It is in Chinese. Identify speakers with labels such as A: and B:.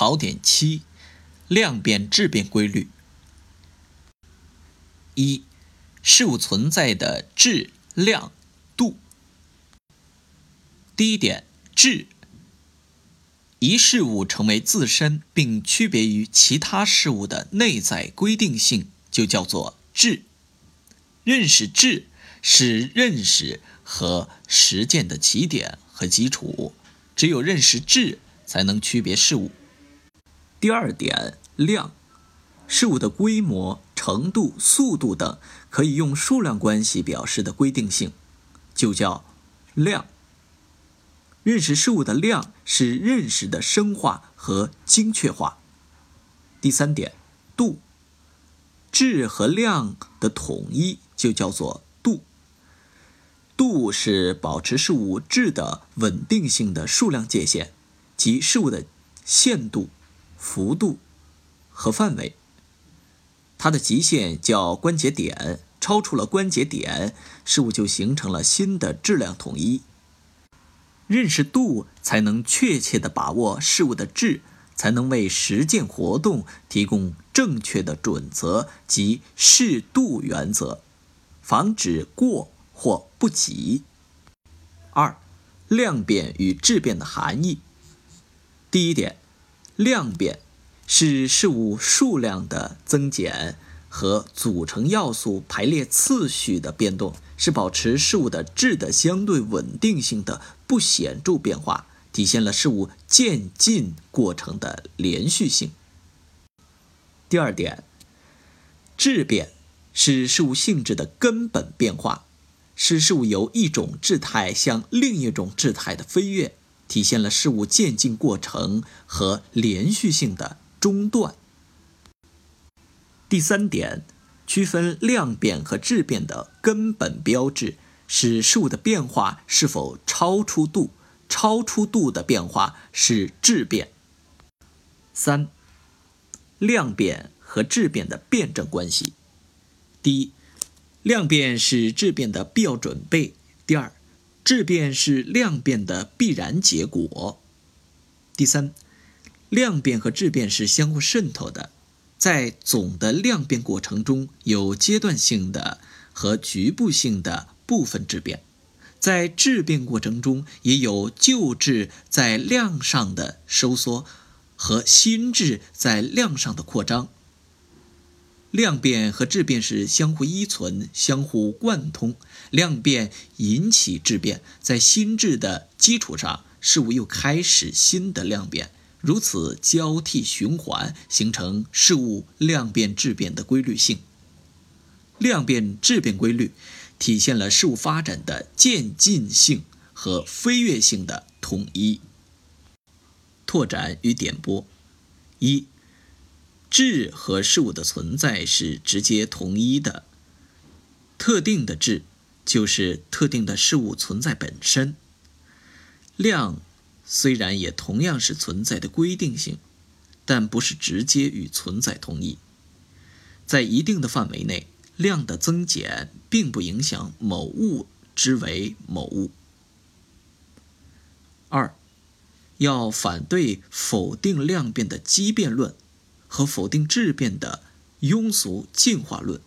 A: 考点七：量变质变规律。一、事物存在的质、量、度。第一点，质。一事物成为自身并区别于其他事物的内在规定性，就叫做质。认识质是认识和实践的起点和基础。只有认识质，才能区别事物。第二点，量。事物的规模、程度、速度等，可以用数量关系表示的规定性，就叫量。认识事物的量是认识的深化和精确化。第三点，度。质和量的统一就叫做度。度是保持事物质的稳定性的数量界限，即事物的限度、幅度和范围。它的极限叫关节点，超出了关节点，事物就形成了新的质量统一。认识度，才能确切地把握事物的质，才能为实践活动提供正确的准则及适度原则，防止过或不及。二，量变与质变的含义。第一点，量变是事物数量的增减。和组成要素排列次序的变动，是保持事物的质的相对稳定性的不显著变化，体现了事物渐进过程的连续性。第二点，质变是事物性质的根本变化，是事物由一种质态向另一种质态的飞跃，体现了事物渐进过程和连续性的中断。第三点，区分量变和质变的根本标志是事物的变化是否超出度，超出度的变化是质变。三，量变和质变的辩证关系。第一，量变是质变的必要准备；第二，质变是量变的必然结果。第三，量变和质变是相互渗透的。在总的量变过程中，有阶段性的和局部性的部分质变；在质变过程中，也有旧质在量上的收缩和新质在量上的扩张。量变和质变是相互依存、相互贯通。量变引起质变，在新质的基础上，事物又开始新的量变。如此交替循环，形成事物量变质变的规律性。量变质变规律体现了事物发展的渐进性和飞跃性的统一。拓展与点拨：一、质和事物的存在是直接同一的。特定的质就是特定的事物存在本身。量。虽然也同样是存在的规定性，但不是直接与存在同一。在一定的范围内，量的增减并不影响某物之为某物。二，要反对否定量变的畸变论和否定质变的庸俗进化论。